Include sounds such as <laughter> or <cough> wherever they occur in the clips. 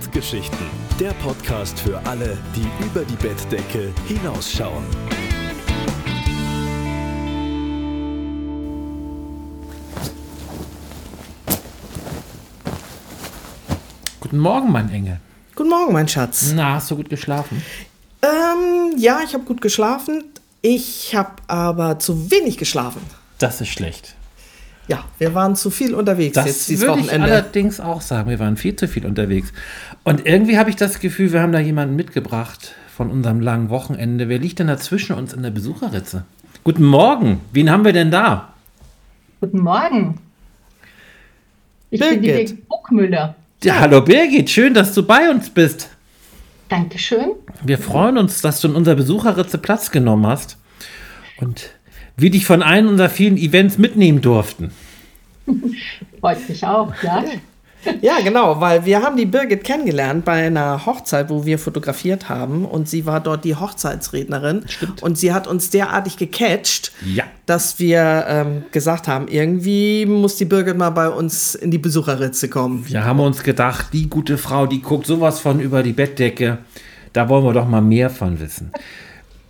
Bettgeschichten, der Podcast für alle, die über die Bettdecke hinausschauen. Guten Morgen, mein Engel. Guten Morgen, mein Schatz. Na, hast du gut geschlafen? Ähm, ja, ich habe gut geschlafen. Ich habe aber zu wenig geschlafen. Das ist schlecht. Ja, wir waren zu viel unterwegs Das jetzt dieses würde ich Wochenende. allerdings auch sagen. Wir waren viel zu viel unterwegs. Und irgendwie habe ich das Gefühl, wir haben da jemanden mitgebracht von unserem langen Wochenende. Wer liegt denn da zwischen uns in der Besucherritze? Guten Morgen. Wen haben wir denn da? Guten Morgen. Ich bin die Birgit. Birgit Buckmüller. Ja, hallo Birgit, schön, dass du bei uns bist. Dankeschön. Wir freuen uns, dass du in unserer Besucherritze Platz genommen hast und wir dich von einem unserer vielen Events mitnehmen durften. Freut mich auch, ja. Ja, genau, weil wir haben die Birgit kennengelernt bei einer Hochzeit, wo wir fotografiert haben und sie war dort die Hochzeitsrednerin Stimmt. und sie hat uns derartig gecatcht, Ja. dass wir ähm, gesagt haben, irgendwie muss die Birgit mal bei uns in die Besucherritze kommen. Wir haben uns gedacht, die gute Frau, die guckt sowas von über die Bettdecke. Da wollen wir doch mal mehr von wissen.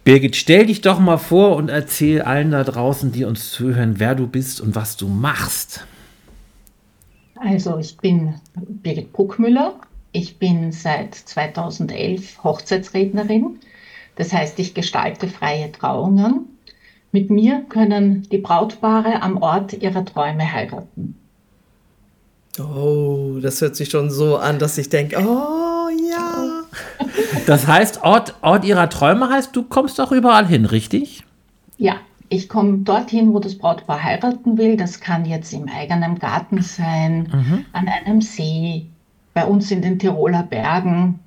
Birgit, stell dich doch mal vor und erzähl allen da draußen, die uns zuhören, wer du bist und was du machst. Also ich bin Birgit Buckmüller. Ich bin seit 2011 Hochzeitsrednerin. Das heißt, ich gestalte freie Trauungen. Mit mir können die Brautpaare am Ort ihrer Träume heiraten. Oh, das hört sich schon so an, dass ich denke, oh. Das heißt, Ort, Ort ihrer Träume heißt, du kommst doch überall hin, richtig? Ja, ich komme dorthin, wo das Brautpaar heiraten will. Das kann jetzt im eigenen Garten sein, an einem See, bei uns in den Tiroler Bergen.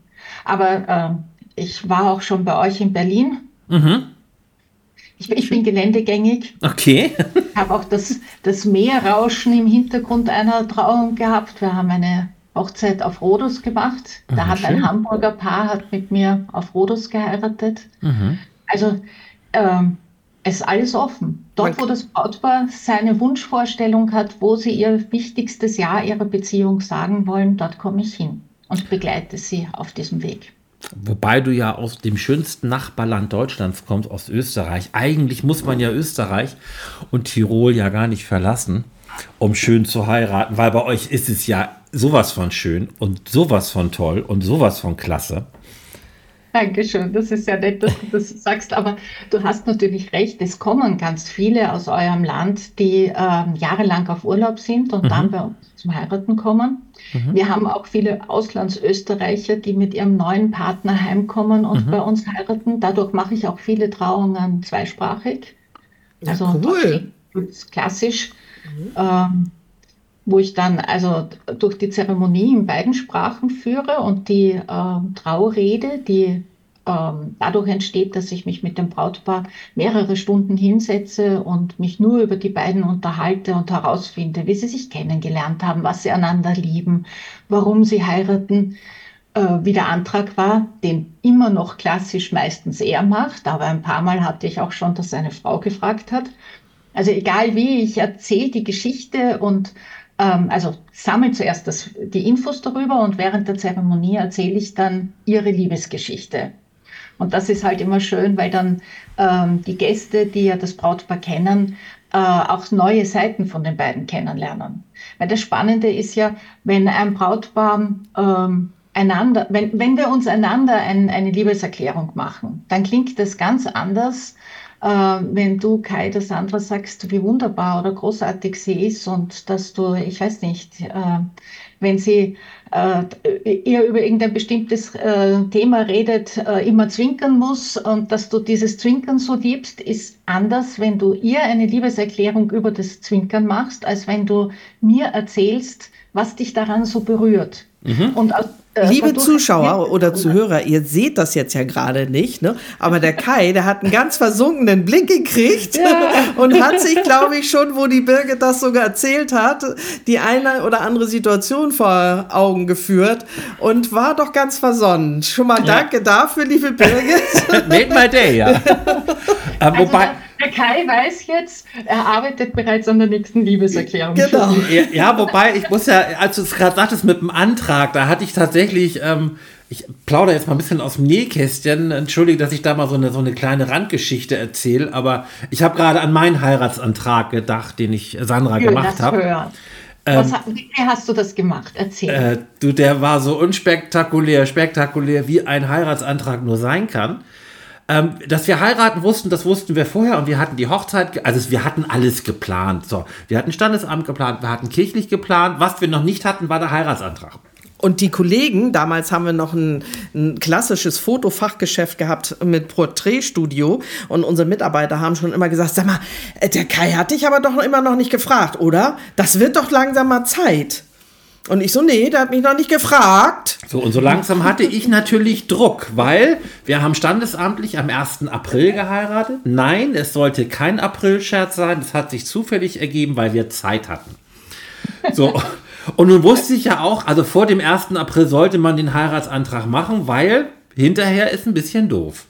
Aber äh, ich war auch schon bei euch in Berlin. Ich, ich bin geländegängig. Okay. Ich habe auch das, das Meerrauschen im Hintergrund einer Trauung gehabt. Wir haben eine Hochzeit auf Rhodos gemacht. Da Ah, hat schön. ein Hamburger Paar hat mit mir auf Rhodos geheiratet. Also ähm, es ist alles offen. Dort, Man- wo das Brautpaar seine Wunschvorstellung hat, wo sie ihr wichtigstes Jahr ihrer Beziehung sagen wollen, dort komme ich hin und begleite sie auf diesem Weg. Wobei du ja aus dem schönsten Nachbarland Deutschlands kommst, aus Österreich. Eigentlich muss man ja Österreich und Tirol ja gar nicht verlassen, um schön zu heiraten, weil bei euch ist es ja sowas von schön und sowas von toll und sowas von klasse. Dankeschön, das ist ja nett, dass du das sagst, aber du hast natürlich recht, es kommen ganz viele aus eurem Land, die ähm, jahrelang auf Urlaub sind und dann bei uns zum Heiraten kommen. Wir haben auch viele Auslandsösterreicher, die mit ihrem neuen Partner heimkommen und bei uns heiraten. Dadurch mache ich auch viele Trauungen zweisprachig. Also Ja, cool. klassisch, ähm, wo ich dann also durch die Zeremonie in beiden Sprachen führe und die ähm, Traurede, die ähm, dadurch entsteht, dass ich mich mit dem Brautpaar mehrere Stunden hinsetze und mich nur über die beiden unterhalte und herausfinde, wie sie sich kennengelernt haben, was sie einander lieben, warum sie heiraten äh, wie der Antrag war, den immer noch klassisch meistens er macht, aber ein paar Mal hatte ich auch schon, dass seine Frau gefragt hat. Also egal wie, ich erzähle die Geschichte und also sammle zuerst das, die Infos darüber und während der Zeremonie erzähle ich dann ihre Liebesgeschichte. Und das ist halt immer schön, weil dann ähm, die Gäste, die ja das Brautpaar kennen, äh, auch neue Seiten von den beiden kennenlernen. Weil das Spannende ist ja, wenn ein Brautpaar ähm, einander, wenn, wenn wir uns einander ein, eine Liebeserklärung machen, dann klingt das ganz anders, wenn du, Kai, das andere sagst, wie wunderbar oder großartig sie ist und dass du, ich weiß nicht, äh, wenn sie äh, ihr über irgendein bestimmtes äh, Thema redet, äh, immer zwinkern muss und dass du dieses Zwinkern so liebst, ist anders, wenn du ihr eine Liebeserklärung über das Zwinkern machst, als wenn du mir erzählst, was dich daran so berührt. Und aus, äh, Liebe dadurch- Zuschauer oder Zuhörer, ihr seht das jetzt ja gerade nicht, ne? aber der Kai, der hat einen ganz versunkenen Blick gekriegt <laughs> und hat sich, glaube ich, schon, wo die Birgit das sogar erzählt hat, die eine oder andere Situation vor Augen geführt und war doch ganz versonnen. Schon mal danke dafür, liebe Birgit. <laughs> Made my day, ja. <laughs> äh, Also wobei, da, der Kai weiß jetzt, er arbeitet bereits an der nächsten Liebeserklärung. Genau. Ja, wobei, ich muss ja, als du es gerade sagtest mit dem Antrag, da hatte ich tatsächlich, ähm, ich plaudere jetzt mal ein bisschen aus dem Nähkästchen. Entschuldige, dass ich da mal so eine, so eine kleine Randgeschichte erzähle, aber ich habe gerade an meinen Heiratsantrag gedacht, den ich Sandra Schön, gemacht habe. hören. Was, wie hast du das gemacht? Erzähl. Äh, du, der war so unspektakulär, spektakulär, wie ein Heiratsantrag nur sein kann. Ähm, dass wir heiraten wussten, das wussten wir vorher und wir hatten die Hochzeit, also wir hatten alles geplant. So, wir hatten Standesamt geplant, wir hatten kirchlich geplant. Was wir noch nicht hatten, war der Heiratsantrag. Und die Kollegen, damals haben wir noch ein, ein klassisches Fotofachgeschäft gehabt mit Porträtstudio und unsere Mitarbeiter haben schon immer gesagt, sag mal, äh, der Kai hat dich aber doch immer noch nicht gefragt, oder? Das wird doch langsam mal Zeit. Und ich so, nee, der hat mich noch nicht gefragt. So, und so langsam hatte ich natürlich Druck, weil wir haben standesamtlich am 1. April geheiratet. Nein, es sollte kein April-Scherz sein. Das hat sich zufällig ergeben, weil wir Zeit hatten. So. Und nun wusste ich ja auch, also vor dem 1. April sollte man den Heiratsantrag machen, weil hinterher ist ein bisschen doof.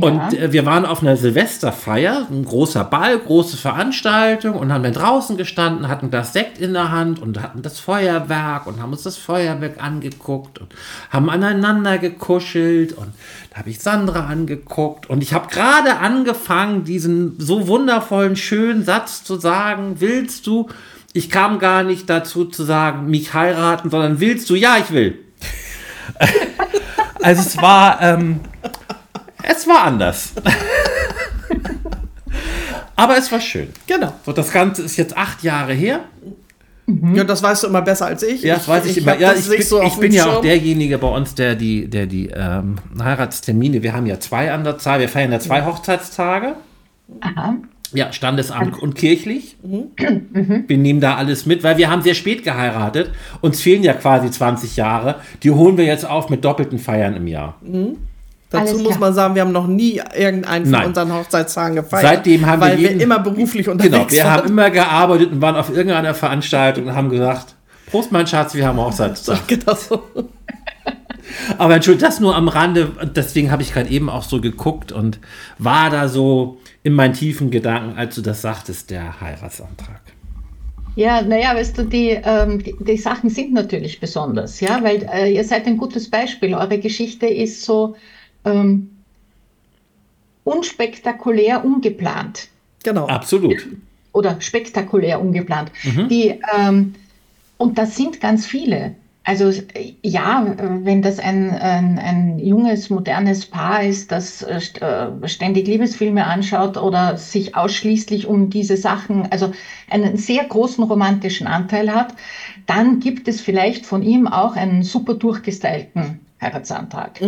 Und äh, wir waren auf einer Silvesterfeier, ein großer Ball, große Veranstaltung und haben dann draußen gestanden, hatten das Sekt in der Hand und hatten das Feuerwerk und haben uns das Feuerwerk angeguckt und haben aneinander gekuschelt und da habe ich Sandra angeguckt und ich habe gerade angefangen, diesen so wundervollen, schönen Satz zu sagen, willst du, ich kam gar nicht dazu zu sagen, mich heiraten, sondern willst du, ja, ich will. <laughs> also es war, ähm, es war anders. Aber es war schön. Genau. So, das Ganze ist jetzt acht Jahre her. Ja, das weißt du immer besser als ich. Ja, das weiß ich, immer. hab Ja, ich bin, so ich bin ja auch derjenige bei uns, der die, der die ähm, Heiratstermine, wir haben ja zwei an der Zahl, wir feiern ja zwei Hochzeitstage. Aha. Ja, Standesamt und kirchlich. Wir nehmen da alles mit, weil wir haben sehr spät geheiratet. Uns fehlen ja quasi 20 Jahre. Die holen wir jetzt auf mit doppelten Feiern im Jahr. Dazu muss man sagen, wir haben noch nie irgendeinen von Nein. unseren Hochzeitstagen gefeiert. Seitdem haben wir weil jeden- wir immer beruflich unterwegs Genau, wir waren. haben immer gearbeitet und waren auf irgendeiner Veranstaltung und haben gesagt, Prost, mein Schatz, wir haben Hochzeitstag. Genau so. <laughs> Aber Entschuldigung, das nur am Rande. Deswegen habe ich gerade eben auch so geguckt und war da so in meinen tiefen Gedanken, als du das sagtest, der Heiratsantrag. Ja, naja, weißt du, die, ähm, die, die Sachen sind natürlich besonders, ja, weil äh, ihr seid ein gutes Beispiel. Eure Geschichte ist so ähm, unspektakulär ungeplant Genau. Absolut. oder spektakulär ungeplant. Die, ähm, und das sind ganz viele. Also ja, wenn das ein, ein, ein junges, modernes Paar ist, das äh, äh, ständig Liebesfilme anschaut oder sich ausschließlich um diese Sachen, also einen sehr großen romantischen Anteil hat, dann gibt es vielleicht von ihm auch einen super durchgestylten Heiratsantrag.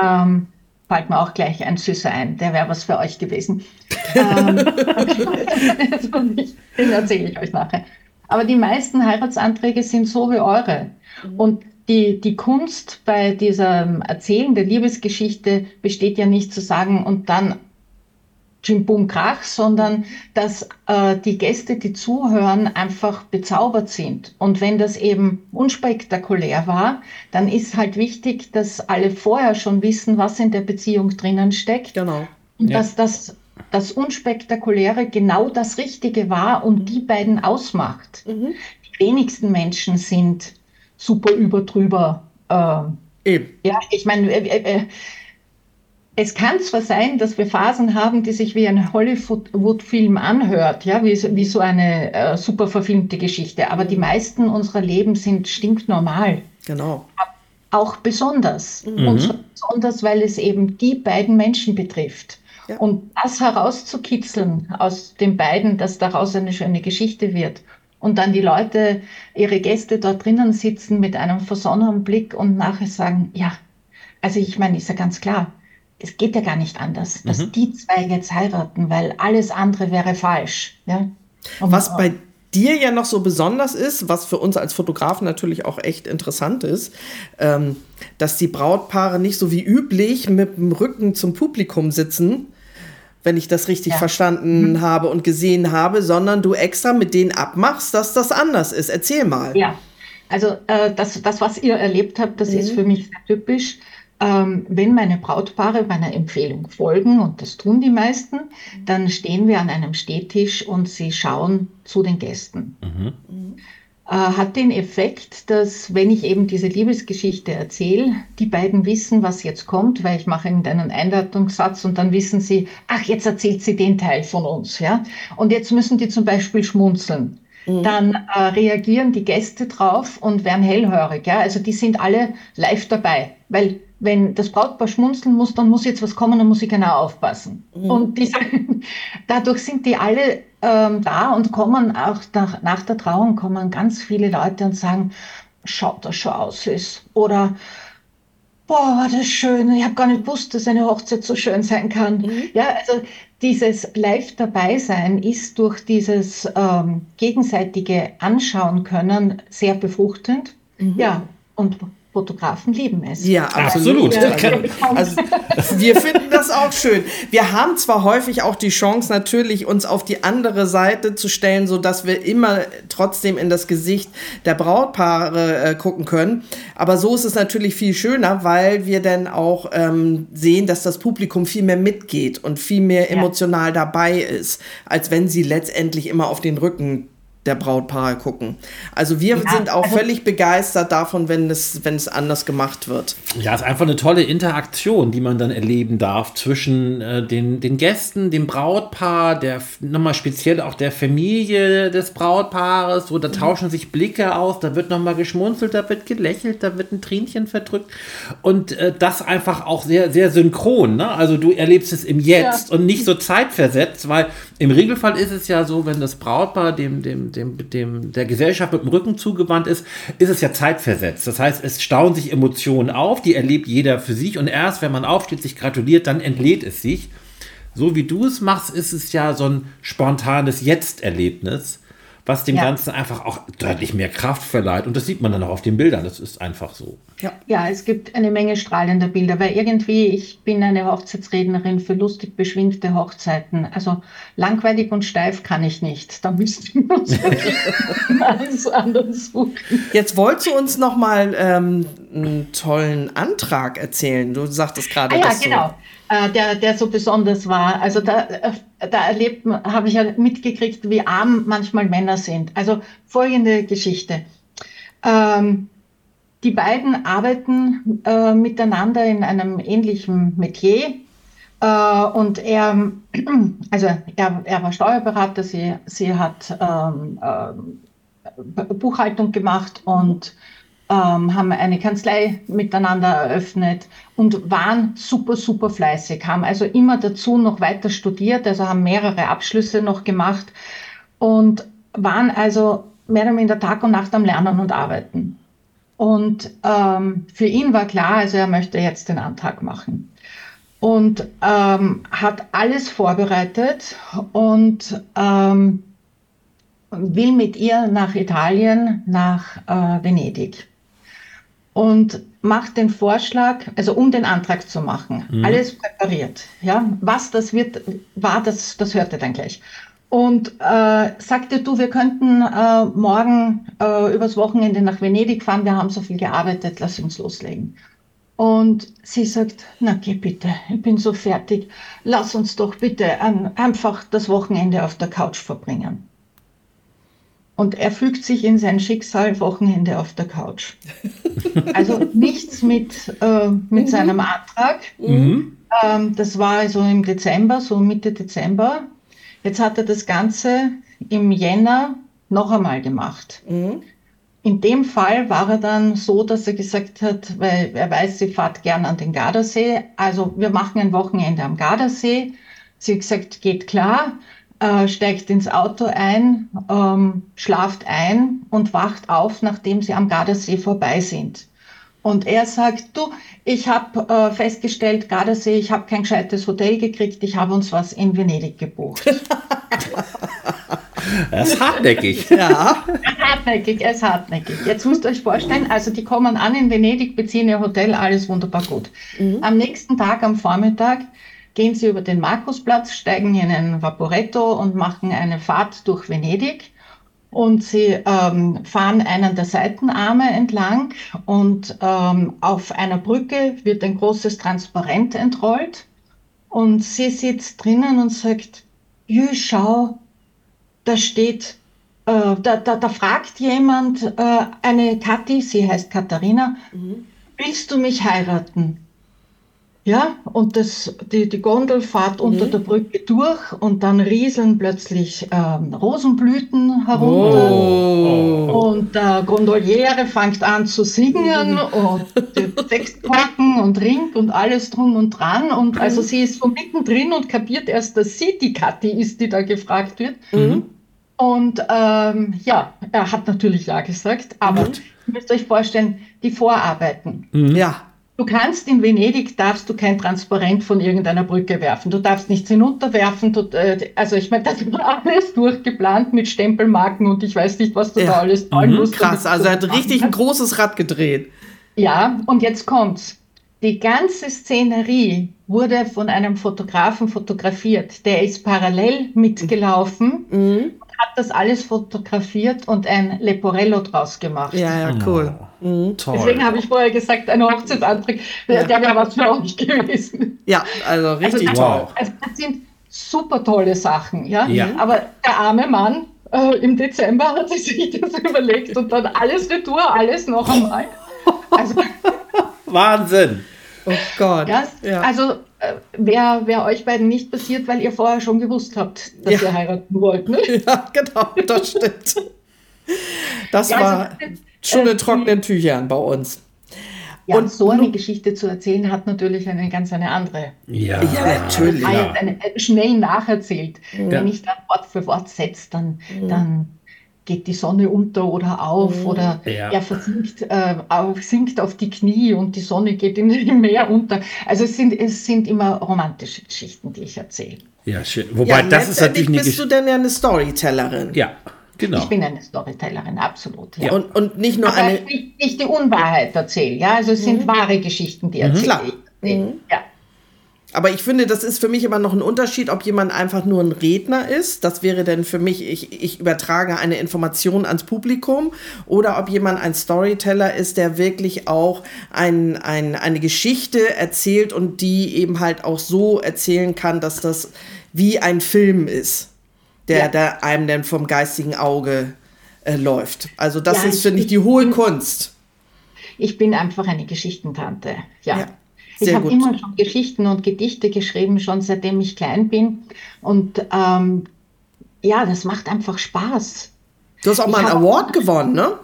Ähm, fällt mir auch gleich ein Süßer ein, der wäre was für euch gewesen. <laughs> ähm, <laughs> den erzähle ich euch nachher. Aber die meisten Heiratsanträge sind so wie eure. Und die, die Kunst bei diesem Erzählen der Liebesgeschichte besteht ja nicht zu sagen und dann Jim Boom Krach, sondern dass äh, die Gäste, die zuhören, einfach bezaubert sind. Und wenn das eben unspektakulär war, dann ist halt wichtig, dass alle vorher schon wissen, was in der Beziehung drinnen steckt. Genau. Und Ja. dass das, das Unspektakuläre genau das Richtige war und die beiden ausmacht. Die wenigsten Menschen sind super überdrüber. Äh, Eben. ja, ich meine, äh, äh, es kann zwar sein, dass wir Phasen haben, die sich wie ein Hollywood-Film anhört, ja, wie, so- wie so eine äh, super verfilmte Geschichte, aber die meisten unserer Leben sind stinknormal Genau. auch besonders. Und zwar besonders, weil es eben die beiden Menschen betrifft. Ja. Und das herauszukitzeln aus den beiden, dass daraus eine schöne Geschichte wird. Und dann die Leute, ihre Gäste dort drinnen sitzen mit einem versonnenen Blick und nachher sagen, ja, also ich meine, ist ja ganz klar, es geht ja gar nicht anders, dass die zwei jetzt heiraten, weil alles andere wäre falsch. Ja? Und Was bei dir ja noch so besonders ist, was für uns als Fotografen natürlich auch echt interessant ist, ähm, dass die Brautpaare nicht so wie üblich mit dem Rücken zum Publikum sitzen, wenn ich das richtig Ja. verstanden habe und gesehen habe, sondern du extra mit denen abmachst, dass das anders ist. Erzähl mal. Ja, also äh, das, das, was ihr erlebt habt, das ist für mich sehr typisch. Ähm, wenn meine Brautpaare meiner Empfehlung folgen, und das tun die meisten, dann stehen wir an einem Stehtisch und sie schauen zu den Gästen. Mhm. Äh, hat den Effekt, dass wenn ich eben diese Liebesgeschichte erzähle, die beiden wissen, was jetzt kommt, weil ich mache ihnen einen Einleitungssatz und dann wissen sie, ach, jetzt erzählt sie den Teil von uns, ja. Und jetzt müssen die zum Beispiel schmunzeln. Mhm. Dann äh, reagieren die Gäste drauf und werden hellhörig. Ja? Also die sind alle live dabei, weil wenn das Brautpaar schmunzeln muss, dann muss jetzt was kommen, dann muss ich genau aufpassen. Mhm. Und diese, <laughs> dadurch sind die alle ähm, da und kommen auch nach, nach der Trauung kommen ganz viele Leute und sagen, schaut das schon aus ist. Oder boah, war das schön. Ich habe gar nicht gewusst, dass eine Hochzeit so schön sein kann. Mhm. Ja, also dieses Live dabei sein ist durch dieses ähm, gegenseitige Anschauen können sehr befruchtend. Mhm. Ja, und Fotografen lieben es. Ja, absolut. absolut. <laughs> Also, wir finden das auch schön. Wir haben zwar häufig auch die Chance, natürlich uns auf die andere Seite zu stellen, so dass wir immer trotzdem in das Gesicht der Brautpaare äh, gucken können. Aber so ist es natürlich viel schöner, weil wir dann auch ähm, sehen, dass das Publikum viel mehr mitgeht und viel mehr emotional ja. dabei ist, als wenn sie letztendlich immer auf den Rücken der Brautpaare gucken. Also wir ja, sind auch also völlig begeistert davon, wenn es, wenn es anders gemacht wird. Ja, es ist einfach eine tolle Interaktion, die man dann erleben darf zwischen äh, den, den Gästen, dem Brautpaar, der nochmal speziell auch der Familie des Brautpaares. So, da mhm. tauschen sich Blicke aus, da wird nochmal geschmunzelt, da wird gelächelt, da wird ein Tränchen verdrückt. Und äh, das einfach auch sehr, sehr synchron. Ne? Also du erlebst es im Jetzt ja. und nicht so zeitversetzt, weil im Regelfall ist es ja so, wenn das Brautpaar dem, dem, dem, dem, der Gesellschaft mit dem Rücken zugewandt ist, ist es ja zeitversetzt. Das heißt, es stauen sich Emotionen auf, die erlebt jeder für sich und erst, wenn man aufsteht, sich gratuliert, dann entlädt es sich. So wie du es machst, ist es ja so ein spontanes Jetzt-Erlebnis was dem ja. Ganzen einfach auch deutlich mehr Kraft verleiht. Und das sieht man dann auch auf den Bildern. Das ist einfach so. Ja, ja es gibt eine Menge strahlender Bilder, weil irgendwie, ich bin eine Hochzeitsrednerin für lustig beschwingte Hochzeiten. Also langweilig und steif kann ich nicht. Da müssten wir uns <laughs> alles anders suchen. Jetzt wolltest du uns noch mal ähm, einen tollen Antrag erzählen. Du sagtest gerade, ah, ja, genau. Äh, der, der so besonders war. Also da, äh, da erlebt, habe ich ja mitgekriegt, wie arm manchmal Männer sind. Also folgende Geschichte. Ähm, die beiden arbeiten äh, miteinander in einem ähnlichen Metier. Äh, und er, <clears throat> also er, er war Steuerberater, sie, sie hat ähm, äh, Buchhaltung gemacht und ähm, haben eine Kanzlei miteinander eröffnet und waren super, super fleißig, haben also immer dazu noch weiter studiert, also haben mehrere Abschlüsse noch gemacht und waren also mehr oder minder Tag und Nacht am Lernen und Arbeiten. Und ähm, für ihn war klar, also er möchte jetzt den Antrag machen. Und ähm, hat alles vorbereitet und ähm, will mit ihr nach Italien, nach äh, Venedig und macht den Vorschlag, also um den Antrag zu machen, mhm. alles präpariert. Ja, was das wird, war das, das hört er dann gleich. Und äh, sagte, du, wir könnten äh, morgen äh, übers Wochenende nach Venedig fahren, wir haben so viel gearbeitet, lass uns loslegen. Und sie sagt, na geh bitte, ich bin so fertig, lass uns doch bitte ein, einfach das Wochenende auf der Couch verbringen. Und er fügt sich in sein Schicksal Wochenende auf der Couch. <laughs> Also nichts mit, äh, mit mhm. seinem Antrag. Mhm. Ähm, das war so im Dezember, so Mitte Dezember. Jetzt hat er das Ganze im Jänner noch einmal gemacht. Mhm. In dem Fall war er dann so, dass er gesagt hat, weil er weiß, sie fahrt gern an den Gardasee. Also wir machen ein Wochenende am Gardasee. Sie hat gesagt, geht klar äh, steigt ins Auto ein, ähm, schlaft ein und wacht auf, nachdem sie am Gardasee vorbei sind. Und er sagt, du, ich habe äh, festgestellt, Gardasee, ich habe kein gescheites Hotel gekriegt, ich habe uns was in Venedig gebucht. <laughs> Er ist hartnäckig. Ja. hartnäckig, er ist hartnäckig. Jetzt müsst ihr euch vorstellen, also die kommen an in Venedig, beziehen ihr Hotel, alles wunderbar gut. Mhm. Am nächsten Tag, am Vormittag, gehen Sie über den Markusplatz, steigen in ein Vaporetto und machen eine Fahrt durch Venedig. und sie ähm, fahren einen der Seitenarme entlang und ähm, auf einer Brücke wird ein großes Transparent entrollt und sie sitzt drinnen und sagt, Jü, schau, da steht, äh, da, da, da fragt jemand, äh, eine Kathi, sie heißt Katharina, willst du mich heiraten? Ja, und das, die, die Gondel fährt unter der Brücke durch und dann rieseln plötzlich ähm, Rosenblüten herunter. Und der Gondoliere fängt an zu singen und die Textkorken und Ring und alles drum und dran. Und also sie ist so mittendrin und kapiert erst, dass sie die Kathi ist, die da gefragt wird. Und ähm, ja, er hat natürlich ja gesagt, aber ihr müsst euch vorstellen, die Vorarbeiten. Ja. Du kannst in Venedig, darfst du kein Transparent von irgendeiner Brücke werfen. Du darfst nichts hinunterwerfen. Du, äh, also ich meine, das war alles durchgeplant mit Stempelmarken und ich weiß nicht, was du Ja. da alles zahlen musst. Krass, also er hat richtig ein großes Rad gedreht. ja, und jetzt kommt's. Die ganze Szenerie wurde von einem Fotografen fotografiert. Der ist parallel mitgelaufen, Mhm. Hat das alles fotografiert und ein Leporello draus gemacht. Ja, ja, cool. Toll. Deswegen habe ich vorher gesagt, ein Hochzeitsantrag, der, der wäre was für euch gewesen. Ja, also richtig also, toll. Also das sind super tolle Sachen, ja. Ja. Aber der arme Mann äh, im Dezember hat sich das überlegt und dann alles retour, alles noch einmal. Also, <laughs> Wahnsinn. Oh Gott. ja, Ja. also wäre wär euch beiden nicht passiert, weil ihr vorher schon gewusst habt, dass Ja. ihr heiraten wollt. Ne? <laughs> Ja, genau, das stimmt. Das Ja, war also, schon äh, in trockenen Tüchern bei uns. Ja, Und so eine Geschichte zu erzählen hat natürlich eine ganz eine andere. Ja, Ja, natürlich. Eine, äh, schnell nacherzählt. Ja. Wenn ich dann Wort für Wort setze, dann, dann geht die Sonne unter oder auf oder Ja. er versinkt, äh, auf, sinkt auf die Knie und die Sonne geht in, <laughs> im Meer unter. Also es sind, es sind immer romantische Geschichten, die ich erzähle. Ja, schön. Wobei, ja, das ist natürlich eine bist du denn ja eine Storytellerin. Ja, genau. Ich bin eine Storytellerin, absolut. Ja. Ja. Und, und nicht nur Aber eine. ich nicht, nicht die Unwahrheit erzähle, ja. Also es sind wahre Geschichten, die erzähle Klar. ich. Ja. Aber ich finde, das ist für mich immer noch ein Unterschied, ob jemand einfach nur ein Redner ist. Das wäre dann für mich, ich, ich übertrage eine Information ans Publikum. Oder ob jemand ein Storyteller ist, der wirklich auch ein, ein, eine Geschichte erzählt und die eben halt auch so erzählen kann, dass das wie ein Film ist, der, Ja. der einem dann vom geistigen Auge äh, läuft. Also das Ja, ist, finde ich, die hohe Kunst. Ich bin einfach eine Geschichtentante. Ja. Ja, ich habe immer schon Geschichten und Gedichte geschrieben, schon seitdem ich klein bin. Und ähm, ja, das macht einfach Spaß. Du hast auch Ich mal einen Award gewonnen, ne?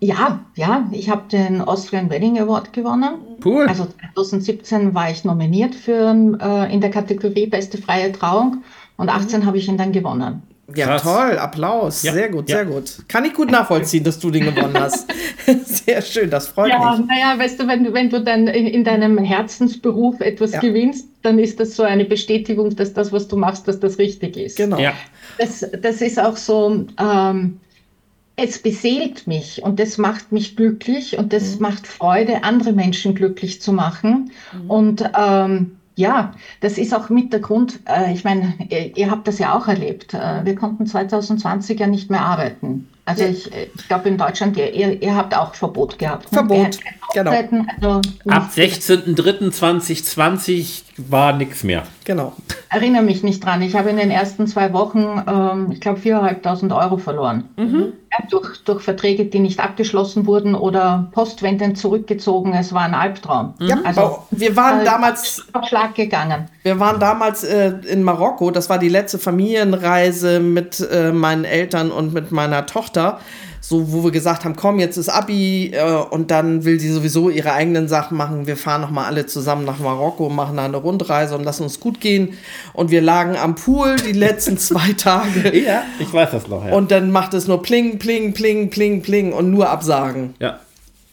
Ja, ja, ich habe den Austrian Wedding Award gewonnen. Cool. Also 2017 war ich nominiert für äh, in der Kategorie Beste freie Trauung und 18 habe ich ihn dann gewonnen. Ja, Krass. toll, Applaus. Ja, Sehr gut, ja. sehr gut. Kann ich gut nachvollziehen, dass du den gewonnen hast. <laughs> sehr schön, das freut Ja, mich. naja, weißt du, wenn du, wenn du dann in, in deinem Herzensberuf etwas Ja. gewinnst, dann ist das so eine Bestätigung, dass das, was du machst, dass das richtig ist. Genau. Ja, Das, das ist auch so, ähm, es beseelt mich und das macht mich glücklich und das macht Freude, andere Menschen glücklich zu machen. Und ähm, ja, das ist auch mit der Grund, äh, ich meine, ihr, ihr habt das ja auch erlebt. Äh, wir konnten 2020 ja nicht mehr arbeiten. Also Ja. ich, äh, ich glaube in Deutschland, ihr, ihr, ihr habt auch Verbot gehabt. ne? Verbot, genau. Also ab 16.03.2020 war nichts mehr. Genau. erinnere mich nicht dran. Ich habe in den ersten zwei Wochen, ähm, ich glaube, 4.500 Euro verloren. Mhm. Ja, durch, durch Verträge, die nicht abgeschlossen wurden oder Postwenden zurückgezogen. Es war ein Albtraum. Ja, Also, wir waren äh, damals, auf Schlag gegangen. Wir waren damals äh, in Marokko. Das war die letzte Familienreise mit äh, meinen Eltern und mit meiner Tochter. So, wo wir gesagt haben, komm, jetzt ist Abi äh, und dann will sie sowieso ihre eigenen Sachen machen. Wir fahren noch mal alle zusammen nach Marokko, machen da eine Rundreise und lassen uns gut gehen. Und wir lagen am Pool die letzten zwei <laughs> Tage. Ja, ich weiß das noch, ja. Und dann macht es nur pling, pling, pling, pling, pling und nur Absagen. ja.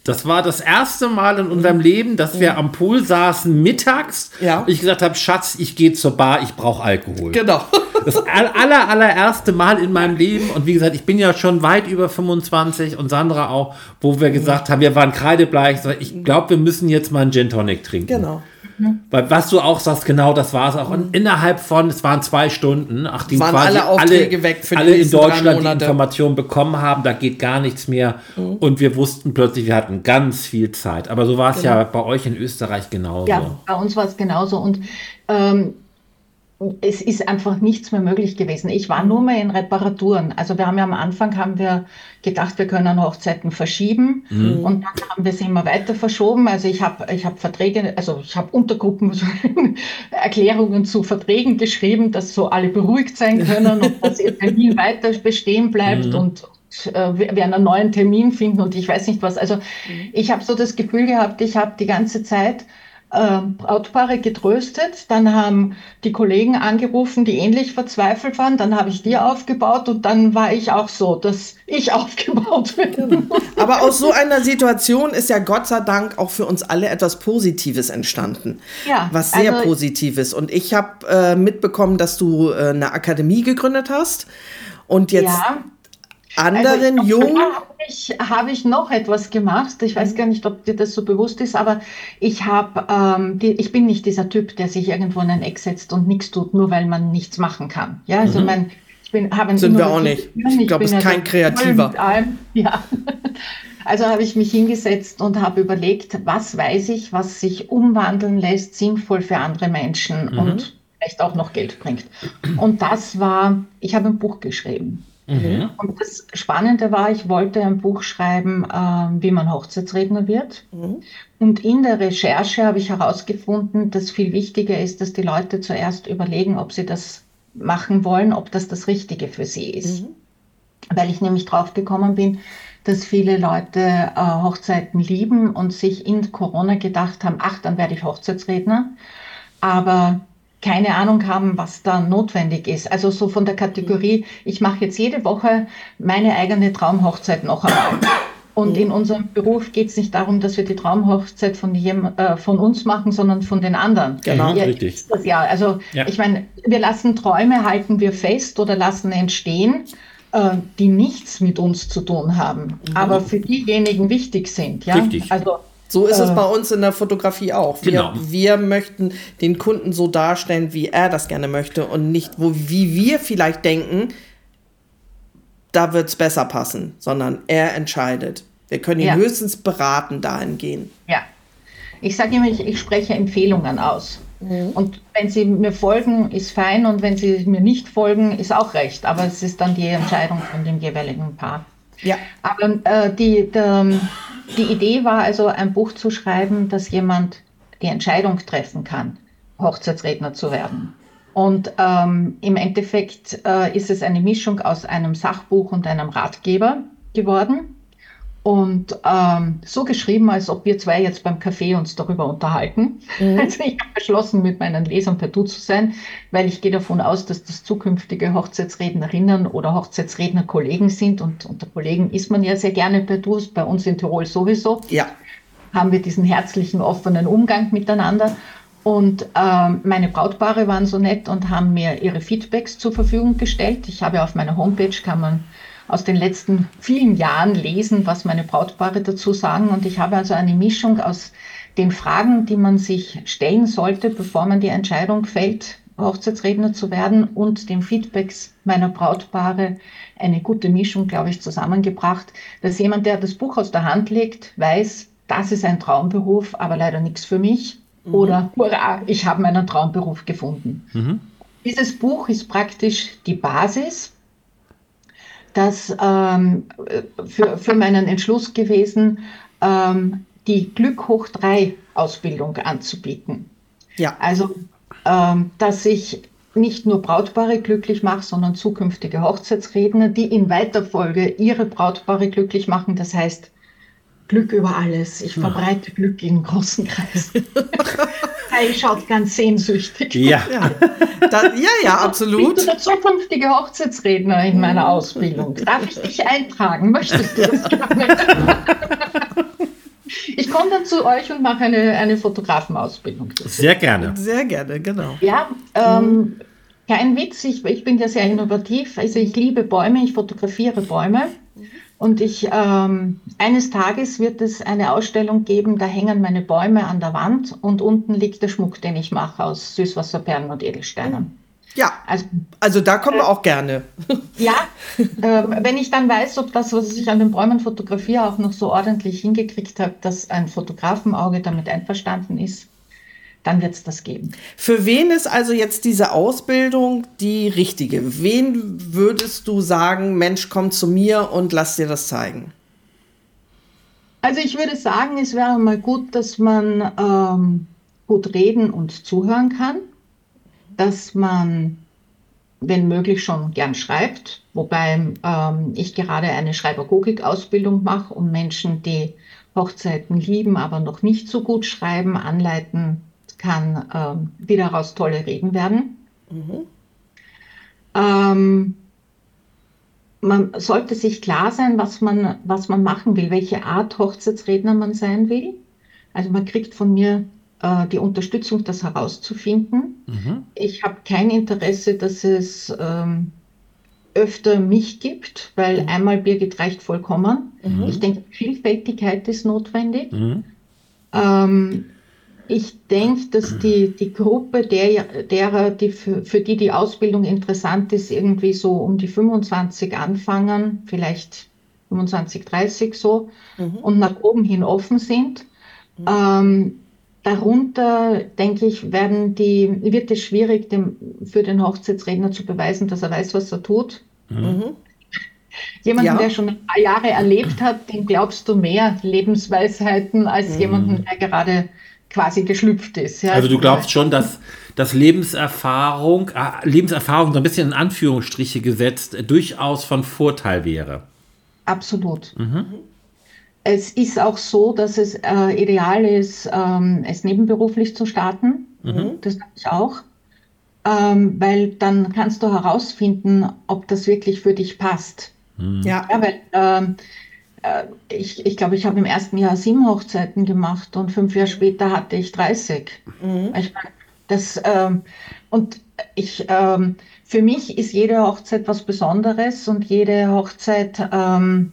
Das war das erste Mal in unserem Leben, dass wir am Pool saßen mittags. Ja. Und ich gesagt habe, Schatz, ich gehe zur Bar, ich brauche Alkohol. Genau. <laughs> Das all- aller, allererste Mal in meinem Leben. Und wie gesagt, ich bin ja schon weit über 25 und Sandra auch, wo wir gesagt haben, wir waren kreidebleich. Ich glaube, wir müssen jetzt mal einen Gin Tonic trinken. Genau. Weil was du auch sagst, genau, das war es auch. Und innerhalb von, es waren zwei Stunden, ach, die Waren quasi alle Aufträge weg für alle in Deutschland die. Informationen bekommen haben, da geht gar nichts mehr. Und wir wussten plötzlich, wir hatten ganz viel Zeit. Aber so war es ja bei euch in Österreich genauso. Ja, bei uns war es genauso. Und ähm, es ist einfach nichts mehr möglich gewesen. Ich war nur mehr in Reparaturen. Also wir haben ja am Anfang haben wir gedacht, wir können Hochzeiten verschieben und dann haben wir sie immer weiter verschoben. Also ich habe ich habe Verträge, also ich habe Untergruppen <laughs> Erklärungen zu Verträgen geschrieben, dass so alle beruhigt sein können und dass ihr Termin <laughs> weiter bestehen bleibt und äh, wir wir einen neuen Termin finden und ich weiß nicht was. Also ich habe so das Gefühl gehabt, ich habe die ganze Zeit äh, Brautpaare getröstet, dann haben die Kollegen angerufen, die ähnlich verzweifelt waren, dann habe ich die aufgebaut und dann war ich auch so, dass ich <laughs> aufgebaut bin. Aber aus so einer Situation ist ja Gott sei Dank auch für uns alle etwas Positives entstanden. Ja, Was sehr also- Positives. Und ich habe äh, mitbekommen, dass du äh, eine Akademie gegründet hast und jetzt ja. anderen also, jungen. Ich, habe ich noch etwas gemacht. Ich weiß gar nicht, ob dir das so bewusst ist, aber ich habe, ähm, die, ich bin nicht dieser Typ, der sich irgendwo in ein Eck setzt und nichts tut, nur weil man nichts machen kann. Ja, also mein, ich bin, habe Sind wir auch nicht. Ich glaub, bin ist kein Kreativer. allem. <laughs> Ja. Also habe ich mich hingesetzt und habe überlegt, was weiß ich, was sich umwandeln lässt, sinnvoll für andere Menschen und vielleicht auch noch Geld bringt. Und das war, ich habe ein Buch geschrieben. Und das Spannende war, ich wollte ein Buch schreiben, ähm, wie man Hochzeitsredner wird. Und in der Recherche habe ich herausgefunden, dass viel wichtiger ist, dass die Leute zuerst überlegen, ob sie das machen wollen, ob das das Richtige für sie ist. Weil ich nämlich drauf gekommen bin, dass viele Leute äh, Hochzeiten lieben und sich in Corona gedacht haben, ach, dann werde ich Hochzeitsredner. Aber keine Ahnung haben, was da notwendig ist. Also so von der Kategorie, ich mache jetzt jede Woche meine eigene Traumhochzeit noch einmal. Und in unserem Beruf geht es nicht darum, dass wir die Traumhochzeit von, jem, äh, von uns machen, sondern von den anderen. Genau. Ja, Richtig. Das ja, also Ja. ich meine, wir lassen Träume, halten wir fest oder lassen entstehen, äh, die nichts mit uns zu tun haben, aber für diejenigen wichtig sind. Ja? Richtig. Also So ist es Äh, bei uns in der Fotografie auch. Wir, Genau. wir möchten den Kunden so darstellen, wie er das gerne möchte und nicht, wo, wie wir vielleicht denken, da wird es besser passen, sondern er entscheidet. Wir können ihn Ja. höchstens beraten dahingehend. Ja, ich sage immer, ich, ich spreche Empfehlungen aus. Und wenn Sie mir folgen, ist fein und wenn Sie mir nicht folgen, ist auch recht. Aber es ist dann die Entscheidung von dem jeweiligen Paar. Ja. Aber äh, die, der, die Idee war also, ein Buch zu schreiben, dass jemand die Entscheidung treffen kann, Hochzeitsredner zu werden. Und ähm, im Endeffekt äh, ist es eine Mischung aus einem Sachbuch und einem Ratgeber geworden. Und ähm, so geschrieben, als ob wir zwei jetzt beim Café uns darüber unterhalten. Also ich habe beschlossen, mit meinen Lesern per Du zu sein, weil ich gehe davon aus, dass das zukünftige Hochzeitsrednerinnen oder Hochzeitsredner Kollegen sind. Und unter Kollegen ist man ja sehr gerne per Du, bei uns in Tirol sowieso Ja. haben wir diesen herzlichen, offenen Umgang miteinander. Und ähm, meine Brautpaare waren so nett und haben mir ihre Feedbacks zur Verfügung gestellt. Ich habe auf meiner Homepage, kann man aus den letzten vielen Jahren lesen, was meine Brautpaare dazu sagen. Und ich habe also eine Mischung aus den Fragen, die man sich stellen sollte, bevor man die Entscheidung fällt, Hochzeitsredner zu werden und den Feedbacks meiner Brautpaare eine gute Mischung, glaube ich, zusammengebracht, dass jemand, der das Buch aus der Hand legt, weiß, das ist ein Traumberuf, aber leider nichts für mich. Oder hurra, ich habe meinen Traumberuf gefunden. Dieses Buch ist praktisch die Basis, das ähm, für, für meinen Entschluss gewesen, ähm, die Glück hoch 3 Ausbildung anzubieten. Ja. Also, ähm, dass ich nicht nur Brautpaare glücklich mache, sondern zukünftige Hochzeitsredner, die in Weiterfolge ihre Brautpaare glücklich machen. Das heißt, Glück über alles. Ich verbreite Glück in großen Kreis. <laughs> Hey, schaut ganz sehnsüchtig. Ja. Ja, da, ja, ja, Ich absolut. bin der zukünftige Hochzeitsredner in meiner Ausbildung. Darf ich dich eintragen? Möchtest du das gerne? <laughs> Ich komme dann zu euch und mache eine, eine Fotografenausbildung. Sehr gerne. Sehr gerne, genau. Ja, ähm, kein Witz, ich, ich bin ja sehr innovativ. Also ich liebe Bäume, ich fotografiere Bäume. Und ich, ähm, eines Tages wird es eine Ausstellung geben, da hängen meine Bäume an der Wand und unten liegt der Schmuck, den ich mache aus Süßwasserperlen und Edelsteinen. Ja, also, also da kommen wir auch gerne. Ja, äh, wenn ich dann weiß, ob das, was ich an den Bäumen fotografiere, auch noch so ordentlich hingekriegt habe, dass ein Fotografenauge damit einverstanden ist, dann wird es das geben. Für wen ist also jetzt diese Ausbildung die richtige? Wen würdest du sagen, Mensch, komm zu mir und lass dir das zeigen? Also ich würde sagen, es wäre mal gut, dass man ähm, gut reden und zuhören kann dass man, wenn möglich, schon gern schreibt, wobei ähm, ich gerade eine Schreibergogik-Ausbildung mache, um Menschen, die Hochzeiten lieben, aber noch nicht so gut schreiben, anleiten kann, ähm, wie daraus tolle Reden werden. Mhm. Ähm, man sollte sich klar sein, was man, was man machen will, welche Art Hochzeitsredner man sein will. Also man kriegt von mir äh, die Unterstützung, das herauszufinden. Mhm. Ich habe kein Interesse, dass es ähm, öfter mich gibt, weil mhm. einmal Birgit reicht vollkommen. Mhm. Ich denke, Vielfältigkeit ist notwendig. Mhm. Ähm, ich denke, dass die, die Gruppe der, derer, die für, für die die Ausbildung interessant ist, irgendwie so um die 25 anfangen, vielleicht 25, 30 so, mhm. und nach oben hin offen sind. Mhm. Ähm, Darunter, denke ich, werden die, wird es schwierig, dem, für den Hochzeitsredner zu beweisen, dass er weiß, was er tut. Mhm. Jemanden, ja. der schon ein paar Jahre erlebt hat, dem glaubst du mehr Lebensweisheiten als mhm. jemanden, der gerade quasi geschlüpft ist. Ja? Also du glaubst schon, dass, dass Lebenserfahrung, äh, Lebenserfahrung so ein bisschen in Anführungsstriche gesetzt, äh, durchaus von Vorteil wäre. Absolut. Mhm. Es ist auch so, dass es äh, ideal ist, ähm, es nebenberuflich zu starten. Mhm. Das sage ich auch. Ähm, weil dann kannst du herausfinden, ob das wirklich für dich passt. Mhm. Ja. ja. weil ähm, äh, ich, ich glaube, ich habe im ersten Jahr sieben Hochzeiten gemacht und fünf Jahre später hatte ich 30. Mhm. Ich meine, das, ähm, und ich, ähm, für mich ist jede Hochzeit was Besonderes und jede Hochzeit, ähm,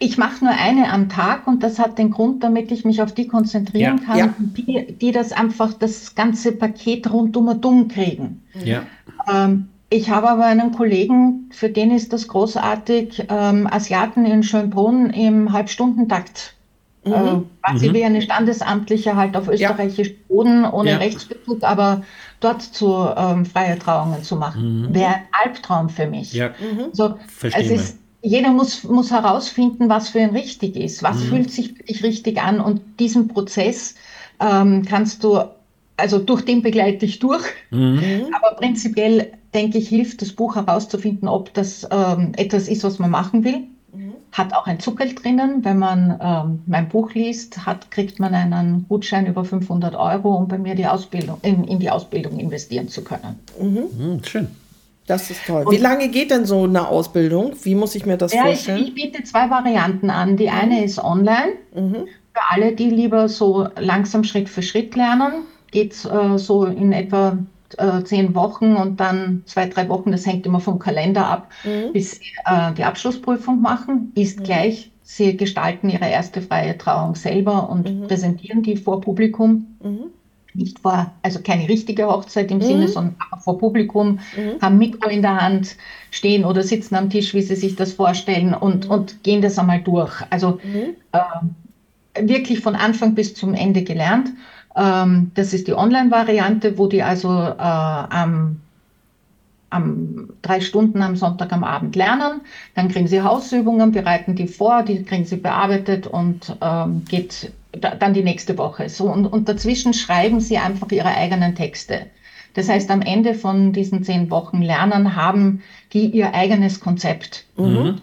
ich mache nur eine am Tag und das hat den Grund, damit ich mich auf die konzentrieren ja, kann, ja. Die, die das einfach das ganze Paket rundum und dumm kriegen. Ja. Ähm, ich habe aber einen Kollegen, für den ist das großartig, ähm, Asiaten in Schönbrunn im Halbstundentakt. Mhm. Äh, quasi mhm. wie eine Standesamtliche halt auf österreichisch ja. Boden, ohne ja. Rechtsbezug, aber dort zu ähm, freie Trauungen zu machen. Mhm. Wäre ein Albtraum für mich. Ja. Mhm. So, Verstehen es ist, jeder muss, muss herausfinden, was für ihn richtig ist, was mhm. fühlt sich für dich richtig an und diesen Prozess ähm, kannst du, also durch den begleite ich durch, mhm. aber prinzipiell denke ich, hilft das Buch herauszufinden, ob das ähm, etwas ist, was man machen will. Mhm. Hat auch ein Zuckerl drinnen. Wenn man ähm, mein Buch liest, hat, kriegt man einen Gutschein über 500 Euro, um bei mir die Ausbildung, in, in die Ausbildung investieren zu können. Mhm. mhm schön. Das ist toll. Und Wie lange geht denn so eine Ausbildung? Wie muss ich mir das ja, vorstellen? Ich, ich, biete zwei Varianten an. Die eine ist online. Mhm. Für alle, die lieber so langsam Schritt für Schritt lernen, geht es äh, so in etwa äh, zehn Wochen und dann zwei, drei Wochen, das hängt immer vom Kalender ab, mhm. bis sie äh, die Abschlussprüfung machen. Ist mhm. gleich, sie gestalten ihre erste freie Trauung selber und mhm. präsentieren die vor Publikum. Mhm nicht vor, also keine richtige Hochzeit im mhm. Sinne, sondern vor Publikum, mhm. haben Mikro in der Hand, stehen oder sitzen am Tisch, wie sie sich das vorstellen und, mhm. und gehen das einmal durch. Also mhm. äh, wirklich von Anfang bis zum Ende gelernt. Ähm, das ist die Online-Variante, wo die also äh, am am drei Stunden am Sonntag am Abend lernen, dann kriegen sie Hausübungen, bereiten die vor, die kriegen sie bearbeitet und ähm, geht dann die nächste Woche. So, und, und dazwischen schreiben sie einfach ihre eigenen Texte. Das heißt, am Ende von diesen zehn Wochen Lernen haben die ihr eigenes Konzept. Mhm.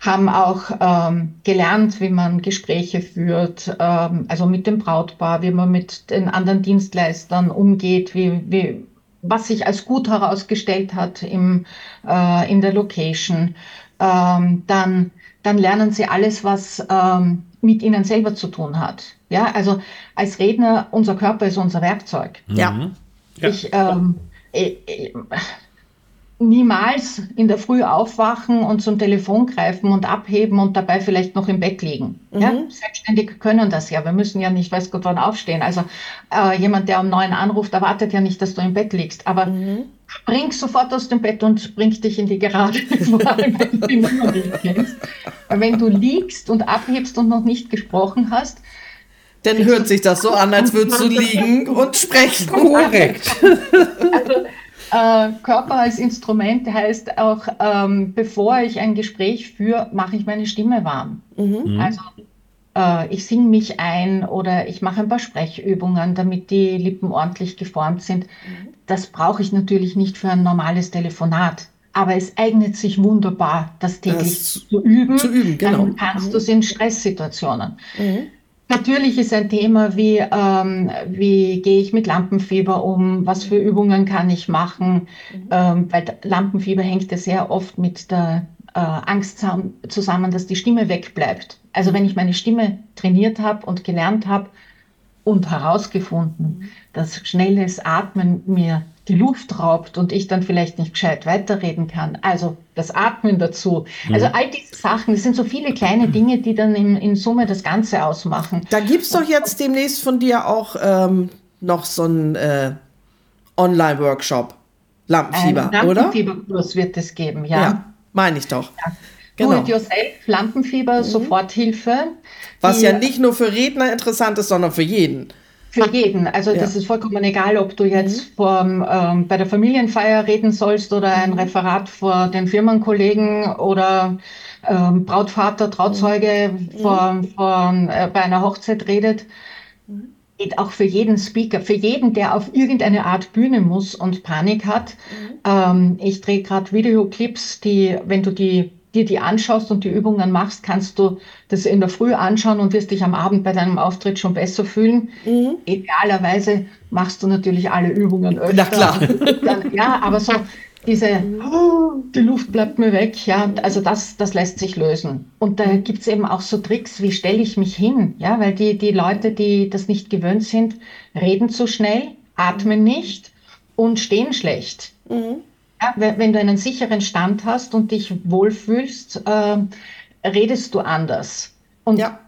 Haben auch ähm, gelernt, wie man Gespräche führt, ähm, also mit dem Brautpaar, wie man mit den anderen Dienstleistern umgeht, wie, wie, was sich als gut herausgestellt hat im, äh, in der Location. Ähm, dann, dann lernen sie alles, was ähm, mit ihnen selber zu tun hat. Ja, also als Redner, unser Körper ist unser Werkzeug. Ja. ja. Ich, ähm, ich, niemals in der Früh aufwachen und zum Telefon greifen und abheben und dabei vielleicht noch im Bett liegen. Mhm. Ja, Selbstständige können das ja. Wir müssen ja nicht, weiß Gott wann aufstehen. Also äh, jemand, der um neun anruft, erwartet ja nicht, dass du im Bett liegst. Aber mhm. spring sofort aus dem Bett und spring dich in die Gerade, vor allem wenn du die Nummer nicht kennst. Wenn du liegst und abhebst und noch nicht gesprochen hast, dann hört sich das so an, als würdest du <laughs> liegen und sprechen. Korrekt. Also, äh, Körper als Instrument heißt auch, ähm, bevor ich ein Gespräch führe, mache ich meine Stimme warm. Mhm. Also äh, ich singe mich ein oder ich mache ein paar Sprechübungen, damit die Lippen ordentlich geformt sind. Mhm. Das brauche ich natürlich nicht für ein normales Telefonat. Aber es eignet sich wunderbar, das täglich das zu üben. Zu üben genau. Dann kannst mhm. du es in Stresssituationen. Mhm. Natürlich ist ein Thema wie, ähm, wie gehe ich mit Lampenfieber um, was für Übungen kann ich machen, mhm. ähm, weil Lampenfieber hängt ja sehr oft mit der äh, Angst zusammen, dass die Stimme wegbleibt. Also wenn ich meine Stimme trainiert habe und gelernt habe und herausgefunden, mhm. dass schnelles Atmen mir die Luft raubt und ich dann vielleicht nicht gescheit weiterreden kann. Also das Atmen dazu. Mhm. Also all diese Sachen, das sind so viele kleine Dinge, die dann in, in Summe das Ganze ausmachen. Da gibt es doch jetzt demnächst von dir auch ähm, noch so einen äh, Online-Workshop. Lampenfieber, Ein oder? Lampenfieberkurs wird es geben, ja. Ja, meine ich doch. Ja. Genau. Do-it-yourself, Lampenfieber, mhm. Soforthilfe. Was ja nicht nur für Redner interessant ist, sondern für jeden. Für jeden. Also ja. das ist vollkommen egal, ob du jetzt mhm. vor, ähm, bei der Familienfeier reden sollst oder ein mhm. Referat vor den Firmenkollegen oder ähm, Brautvater, Trauzeuge mhm. vor, vor, äh, bei einer Hochzeit redet. Geht auch für jeden Speaker, für jeden, der auf irgendeine Art Bühne muss und Panik hat. Ähm, ich drehe gerade Videoclips, die, wenn du die dir die anschaust und die Übungen machst, kannst du das in der Früh anschauen und wirst dich am Abend bei deinem Auftritt schon besser fühlen. Mhm. Idealerweise machst du natürlich alle Übungen öfter. Na klar. <laughs> Dann, ja, aber so diese, oh, die Luft bleibt mir weg, ja, also das, das lässt sich lösen. Und da gibt es eben auch so Tricks, wie stelle ich mich hin, ja, weil die, die Leute, die das nicht gewöhnt sind, reden zu schnell, atmen nicht und stehen schlecht. Mhm. Ja, wenn du einen sicheren Stand hast und dich wohlfühlst, äh, redest du anders. Und ja.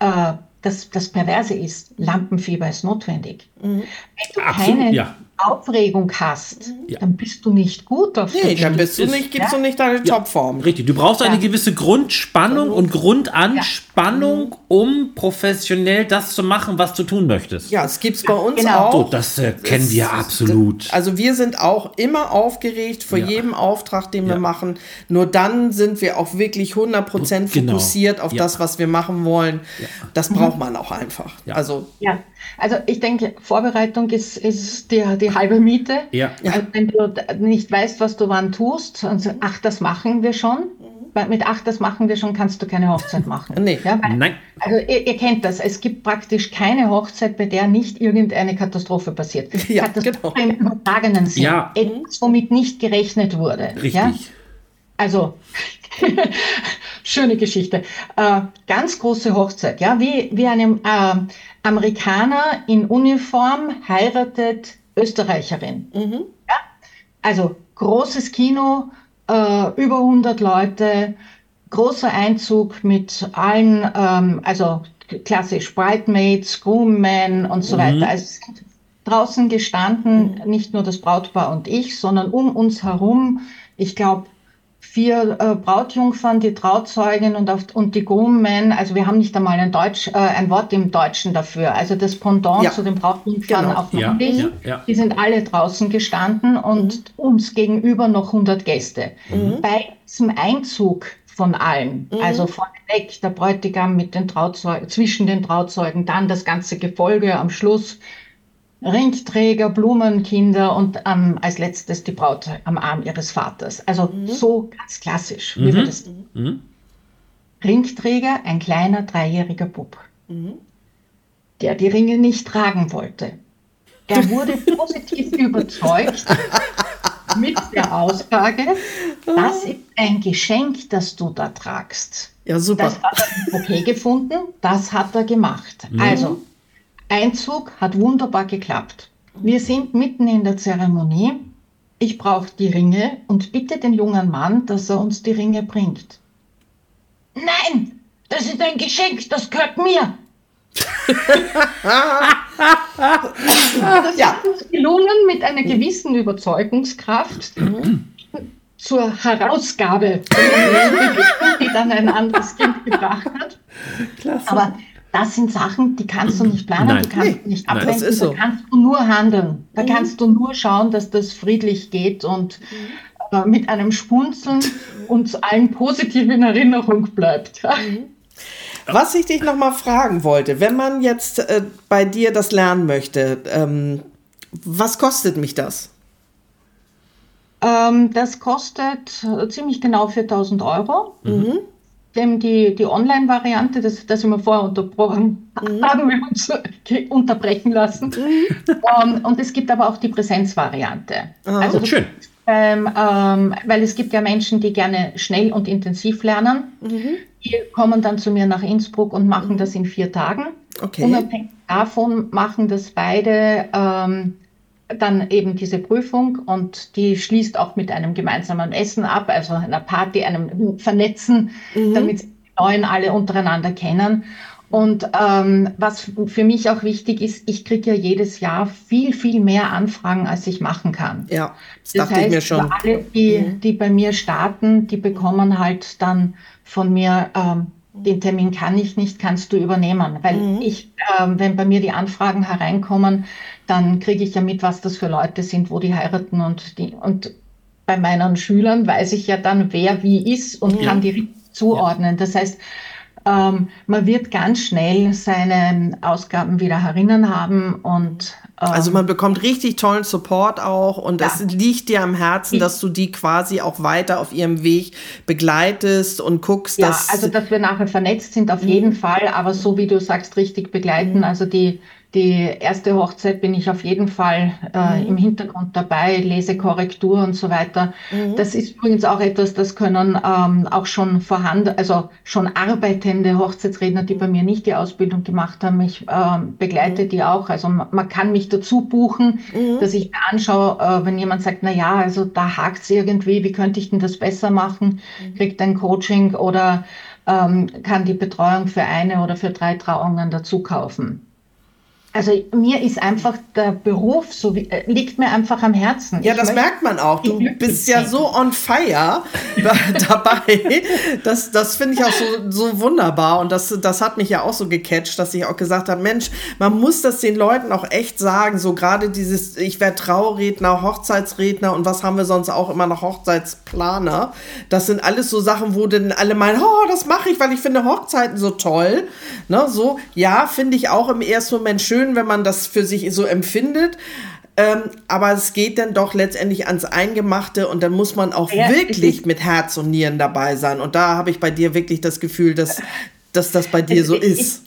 äh, das, das Perverse ist, Lampenfieber ist notwendig. Mhm. Wenn du Absolut, keine ja. Aufregung hast, ja. dann bist du nicht gut auf nee, dann bist du nicht, gibst ja? du nicht deine ja. Topform. Richtig, du brauchst eine gewisse Grundspannung und Grundanspannung, um professionell das zu machen, was du tun möchtest. Ja, es gibt es bei uns genau. auch. So, das äh, kennen das, wir absolut. Also wir sind auch immer aufgeregt vor jedem Auftrag, den wir machen. Nur dann sind wir auch wirklich 100% genau. fokussiert auf das, was wir machen wollen. Das braucht man auch einfach. Also ja. Also ich denke, Vorbereitung ist, ist die, die halbe Miete. Ja. Also wenn du nicht weißt, was du wann tust und sagst, ach, das machen wir schon. Mhm. Mit ach, das machen wir schon, kannst du keine Hochzeit machen. <laughs> nee. Ja, weil, Nein. Also ihr, ihr, kennt das. Es gibt praktisch keine Hochzeit, bei der nicht irgendeine Katastrophe passiert. <laughs> Ja, Katastrophe genau. im übertragenen Sinn. Ja. Etwas, womit nicht gerechnet wurde. Richtig. Ja? Also, <laughs> schöne Geschichte. Äh, ganz große Hochzeit, ja, wie, wie eine äh, Amerikaner in Uniform heiratet Österreicherin. Mhm. Ja? Also großes Kino, äh, über 100 Leute, großer Einzug mit allen, ähm, also klassisch Bridemaids, Groommen und so mhm. weiter. Also draußen gestanden, mhm. nicht nur das Brautpaar und ich, sondern um uns herum, ich glaube, vier äh, Brautjungfern, die Trauzeugen und, auf, und die Groommen. Also wir haben nicht einmal ein, Deutsch, äh, ein Wort im Deutschen dafür. Also das Pendant ja. zu den Brautjungfern genau. auf ja. ja. ja. Die sind alle draußen gestanden und mhm. uns gegenüber noch 100 Gäste. Mhm. Bei diesem Einzug von allen. Mhm. Also vorneweg der Bräutigam mit den Trauzeugen, zwischen den Trauzeugen, dann das ganze Gefolge am Schluss Ringträger, Blumenkinder und ähm, als letztes die Braut am Arm ihres Vaters. Also mhm. so ganz klassisch, wie mhm. wir das mhm. Ringträger, ein kleiner dreijähriger Bub, mhm. der die Ringe nicht tragen wollte. Er wurde <laughs> positiv überzeugt mit der Aussage, das ist ein Geschenk, das du da tragst. Ja, super. Das hat er okay gefunden, das hat er gemacht. Mhm. Also Einzug hat wunderbar geklappt. Wir sind mitten in der Zeremonie. ich brauche die Ringe und bitte den jungen Mann, dass er uns die Ringe bringt. Nein, das ist ein Geschenk, das gehört mir. <laughs> das ja. hat uns gelungen mit einer gewissen Überzeugungskraft zur Herausgabe, die dann ein anderes Kind gebracht hat. Klasse. Aber das sind Sachen, die kannst du nicht planen, Nein. die kannst du nicht ablenken, Nein, so. da kannst du nur handeln. Da mhm. kannst du nur schauen, dass das friedlich geht und äh, mit einem Spunzeln uns allen positiv in Erinnerung bleibt. Mhm. Was ich dich noch mal fragen wollte, wenn man jetzt äh, bei dir das lernen möchte, ähm, was kostet mich das? Ähm, das kostet äh, ziemlich genau 4000 Euro. Mhm. Dem die, die Online-Variante, das, das wir vorher unterbrochen mhm. haben, wir uns unterbrechen lassen. Mhm. Um, ähm, und es gibt aber auch die Präsenzvariante. Ah, also schön. Ähm, ähm, weil es gibt ja Menschen, die gerne schnell und intensiv lernen. Mhm. Die kommen dann zu mir nach Innsbruck und machen das in vier Tagen. Okay. Unabhängig davon machen das beide ähm, dann eben diese Prüfung und die schließt auch mit einem gemeinsamen Essen ab, also einer Party, einem Vernetzen, mhm. damit Neuen alle untereinander kennen. Und ähm, was für mich auch wichtig ist, ich kriege ja jedes Jahr viel, viel mehr Anfragen, als ich machen kann. Ja, das, das dachte heißt, ich mir schon. Alle, die, mhm. die bei mir starten, die bekommen halt dann von mir, ähm, den Termin kann ich nicht, kannst du übernehmen. Weil mhm. ich, ähm, wenn bei mir die Anfragen hereinkommen, dann kriege ich ja mit, was das für Leute sind, wo die heiraten und die, und bei meinen Schülern weiß ich ja dann, wer wie ist und ja. kann die zuordnen. Das heißt, ähm, man wird ganz schnell seine Ausgaben wieder herinnen haben und ähm, also man bekommt richtig tollen Support auch und ja. es liegt dir am Herzen, dass du die quasi auch weiter auf ihrem Weg begleitest und guckst, ja, dass also dass wir nachher vernetzt sind auf mhm. jeden Fall, aber so wie du sagst richtig begleiten, mhm. also die die erste Hochzeit bin ich auf jeden Fall äh, mhm. im Hintergrund dabei, lese Korrektur und so weiter. Mhm. Das ist übrigens auch etwas, das können ähm, auch schon vorhanden, also schon arbeitende Hochzeitsredner, die bei mir nicht die Ausbildung gemacht haben. Ich äh, begleite mhm. die auch. Also man kann mich dazu buchen, mhm. dass ich mir anschaue, äh, wenn jemand sagt, na ja, also da hakt es irgendwie, wie könnte ich denn das besser machen? Mhm. Kriegt ein Coaching oder ähm, kann die Betreuung für eine oder für drei Trauungen dazu kaufen. Also mir ist einfach der Beruf so äh, liegt mir einfach am Herzen. Ja, ich das merkt man auch. Du bist ja so on fire <laughs> dabei. Das, das finde ich auch so, so wunderbar und das, das hat mich ja auch so gecatcht, dass ich auch gesagt habe, Mensch, man muss das den Leuten auch echt sagen. So gerade dieses, ich werde Trauredner, Hochzeitsredner und was haben wir sonst auch immer noch Hochzeitsplaner. Das sind alles so Sachen, wo dann alle meinen, oh, das mache ich, weil ich finde Hochzeiten so toll. Ne, so ja, finde ich auch im ersten Moment schön schön, wenn man das für sich so empfindet. Ähm, aber es geht dann doch letztendlich ans Eingemachte und dann muss man auch ja, wirklich <laughs> mit Herz und Nieren dabei sein. Und da habe ich bei dir wirklich das Gefühl, dass, dass das bei dir so ist.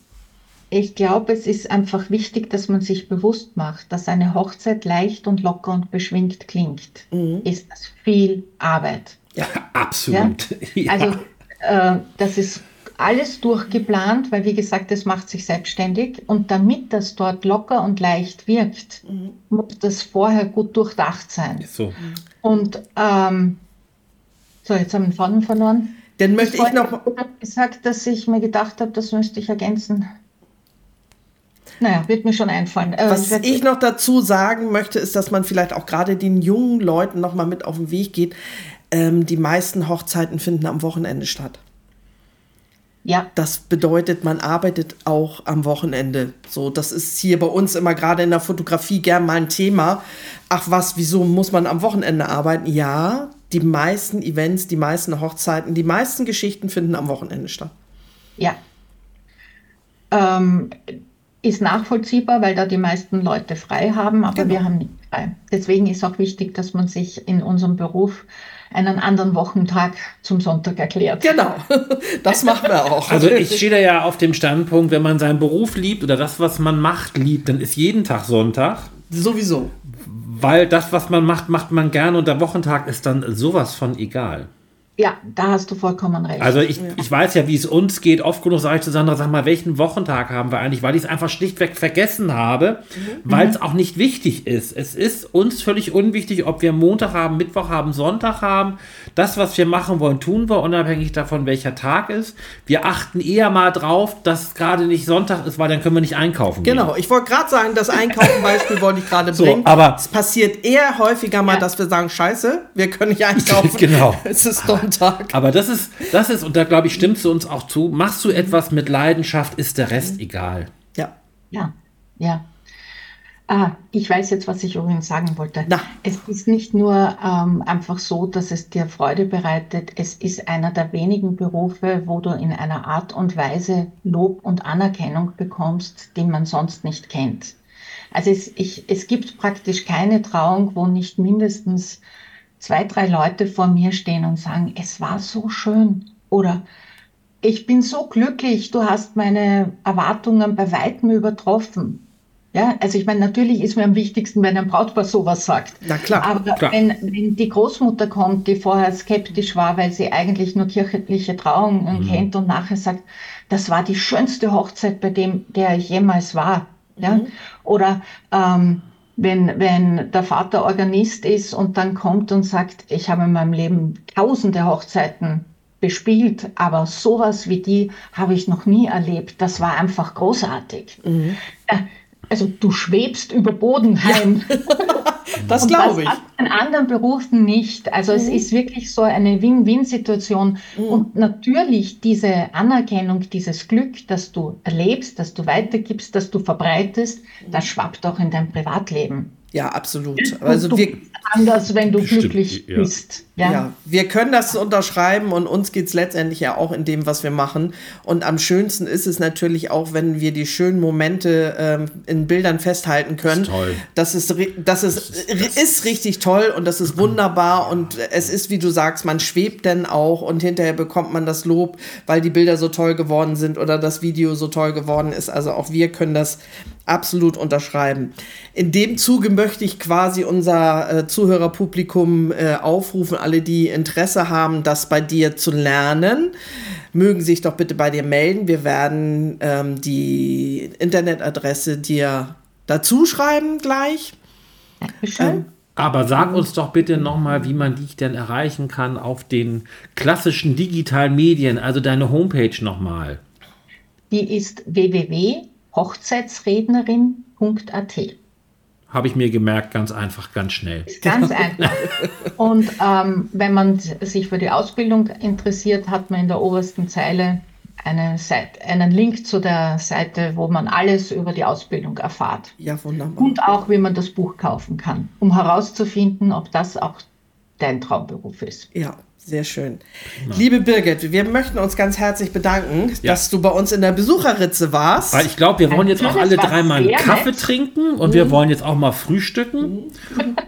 Ich, ich glaube, es ist einfach wichtig, dass man sich bewusst macht, dass eine Hochzeit leicht und locker und beschwingt klingt. Mhm. Ist das viel Arbeit. Ja, <laughs> absolut. <laughs> Ja? Also, äh, das ist alles durchgeplant, weil wie gesagt, das macht sich selbstständig. Und damit das dort locker und leicht wirkt, mhm. muss das vorher gut durchdacht sein. So. Und ähm, so, jetzt haben wir den Faden verloren. Dann möchte ich, ich noch gesagt, dass ich mir gedacht habe, das müsste ich ergänzen. Naja, wird mir schon einfallen. Äh, Was ich, ich noch dazu sagen möchte, ist, dass man vielleicht auch gerade den jungen Leuten noch mal mit auf den Weg geht. Ähm, die meisten Hochzeiten finden am Wochenende statt. Ja. Das bedeutet, man arbeitet auch am Wochenende. So, das ist hier bei uns immer gerade in der Fotografie gern mal ein Thema. Ach was, wieso muss man am Wochenende arbeiten? Ja, die meisten Events, die meisten Hochzeiten, die meisten Geschichten finden am Wochenende statt. Ja. Ähm, ist nachvollziehbar, weil da die meisten Leute frei haben, aber genau. wir haben nicht frei. Deswegen ist auch wichtig, dass man sich in unserem Beruf einen anderen Wochentag zum Sonntag erklärt. Genau, <laughs> das machen wir auch. Also ich stehe da ja auf dem Standpunkt, wenn man seinen Beruf liebt oder das, was man macht, liebt, dann ist jeden Tag Sonntag. Sowieso. Weil das, was man macht, macht man gerne und der Wochentag ist dann sowas von egal. Ja, da hast du vollkommen recht. Also ich, ich weiß ja, wie es uns geht. Oft genug sage ich zu Sandra, sag mal, welchen Wochentag haben wir eigentlich? Weil ich es einfach schlichtweg vergessen habe, weil es auch nicht wichtig ist. Es ist uns völlig unwichtig, ob wir Montag haben, Mittwoch haben, Sonntag haben. Das, was wir machen wollen, tun wir, unabhängig davon, welcher Tag ist. Wir achten eher mal drauf, dass gerade nicht Sonntag ist, weil dann können wir nicht einkaufen gehen. Genau, ich wollte gerade sagen, das Einkaufen-Beispiel <laughs> wollte ich gerade So, bringen. aber- es passiert eher häufiger mal, Ja. dass wir sagen, scheiße, wir können nicht <laughs> einkaufen. Genau. Es ist Sonntag. Aber das ist, das ist, und da glaube ich, stimmst du uns auch zu, machst du etwas mit Leidenschaft, ist der Rest egal. Ja. Ja, ja. Ah, ich weiß jetzt, was ich übrigens sagen wollte. Na. Es ist nicht nur ähm, einfach so, dass es dir Freude bereitet, es ist einer der wenigen Berufe, wo du in einer Art und Weise Lob und Anerkennung bekommst, die man sonst nicht kennt. Also es, ich, es gibt praktisch keine Trauung, wo nicht mindestens zwei, drei Leute vor mir stehen und sagen, es war so schön oder ich bin so glücklich, du hast meine Erwartungen bei weitem übertroffen. Ja, also ich meine, natürlich ist mir am wichtigsten, wenn ein Brautpaar sowas sagt. Na klar, Aber klar. Wenn, wenn die Großmutter kommt, die vorher skeptisch war, weil sie eigentlich nur kirchliche Trauungen kennt und nachher sagt, das war die schönste Hochzeit, bei dem, der ich jemals war. Ja? Oder ähm, wenn, wenn der Vater Organist ist und dann kommt und sagt, ich habe in meinem Leben tausende Hochzeiten bespielt, aber sowas wie die habe ich noch nie erlebt. Das war einfach großartig. Äh, Also du schwebst über Bodenheim. <laughs> das glaube ich. In anderen Berufen nicht. Also es ist wirklich so eine Win-Win-Situation. Und natürlich diese Anerkennung, dieses Glück, das du erlebst, das du weitergibst, das du verbreitest, das schwappt auch in dein Privatleben. Ja, absolut. Also du wir, anders, wenn du Bestimmt, glücklich ja. bist. Ja. Ja, wir können das unterschreiben und uns geht's letztendlich ja auch in dem, was wir machen. Und am schönsten ist es natürlich auch, wenn wir die schönen Momente ähm, in Bildern festhalten können. Das ist toll. Das ist, ri- das ist, ist richtig toll und das ist <clears throat> wunderbar und es ist, wie du sagst, man schwebt dann auch und hinterher bekommt man das Lob, weil die Bilder so toll geworden sind oder das Video so toll geworden ist. Also auch wir können das absolut unterschreiben. In dem Zuge möchte ich quasi unser äh, Zuhörerpublikum äh, aufrufen, alle, die Interesse haben, das bei dir zu lernen, mögen sich doch bitte bei dir melden. Wir werden ähm, die Internetadresse dir dazu schreiben gleich. Dankeschön. Aber sag uns doch bitte nochmal, wie man dich denn erreichen kann auf den klassischen digitalen Medien, also deine Homepage nochmal. Die ist www.hochzeitsrednerin.at. Habe ich mir gemerkt, ganz einfach, ganz schnell. Ist ganz einfach. Und ähm, wenn man sich für die Ausbildung interessiert, hat man in der obersten Zeile eine Seite, einen Link zu der Seite, wo man alles über die Ausbildung erfahrt. Ja, wunderbar. Und auch, wie man das Buch kaufen kann, um herauszufinden, ob das auch dein Traumberuf ist. Ja, sehr schön. Liebe Birgit, wir möchten uns ganz herzlich bedanken, Ja. dass du bei uns in der Besucherritze warst. Weil ich glaube, wir wollen jetzt auch alle dreimal einen sehr Kaffee nett. trinken und wir wollen jetzt auch mal frühstücken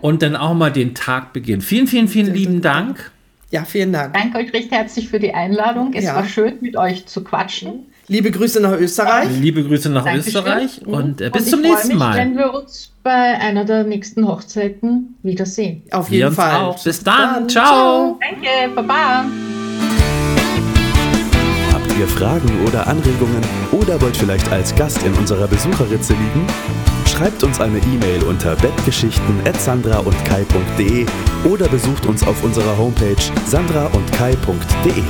und dann auch mal den Tag beginnen. Vielen, vielen, vielen lieben Dank. Ja, vielen Dank. Danke euch recht herzlich für die Einladung. Es Ja. war schön, mit euch zu quatschen. Liebe Grüße nach Österreich. Liebe Grüße nach Dankeschön. Österreich und äh, bis Und zum nächsten mich, Mal. Wenn wir uns bei einer der nächsten Hochzeiten wiedersehen. Auf Wir jeden Fall. auch. Bis dann. Dann. Ciao. Danke, Baba. Habt ihr Fragen oder Anregungen oder wollt vielleicht als Gast in unserer Besucherritze liegen? Schreibt uns eine E-Mail unter bettgeschichten@sandraundkai.de oder besucht uns auf unserer Homepage sandraundkai.de.